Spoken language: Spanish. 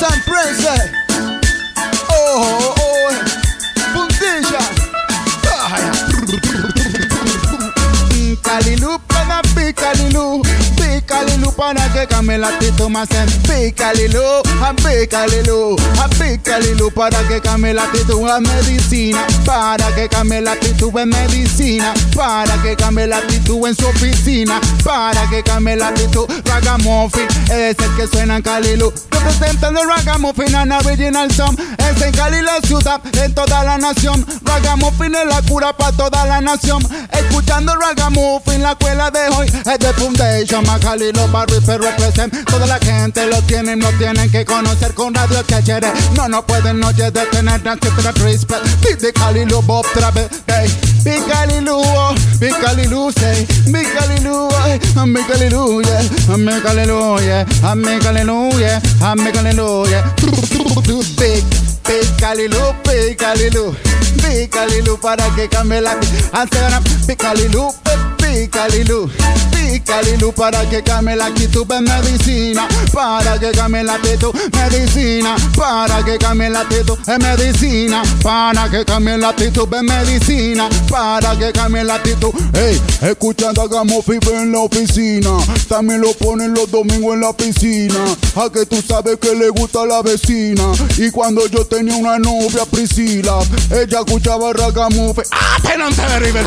Kings and princes. Eh? Oh, oh, eh. fundija. Kalilu, pena, pikalilu. Para que cambie la actitud más en picalilu, a picalilu, a picalilu para que cambie la actitud a medicina, para que cambie la actitud en medicina, para que cambie la actitud en su oficina, para que cambie la actitud ragamuffin, es el que suena en Calilu, representando ragamuffin an original song, es en Cali la ciudad, en toda la nación, ragamuffin es la cura para toda la nación, escuchando ragamuffin la escuela de hoy, es de Foundation, Macali los barrios se represent, toda la gente lo tienen, no tienen que conocer con radio quiere, no no pueden noche de tener etcétera respect, de Cali lo bob trabe, hey, Big Calilu, oh, Big Calilu, say, Big Calilu, oh, Big Calilu, yeah, Big Calilu, yeah, Big Calilu, yeah, Big Calilu, yeah, Big, Big Calilu, Big Calilu, Big Calilu para que cambie la Instagram, Big Calilu, Big Calilu, Big Calilu para que cambie la actitud medicina, para que cambie la actitud, medicina, para que cambie la actitud en medicina, para que cambie la actitud en medicina, para que cambie la actitud. Hey, escuchando hagamos fiber en la oficina, también lo ponen los domingos en la piscina, a que tú sabes que le gusta a la vecina, y cuando yo tenía una novia Priscila, ella escuchaba ragamuffin, ah, tenante de River.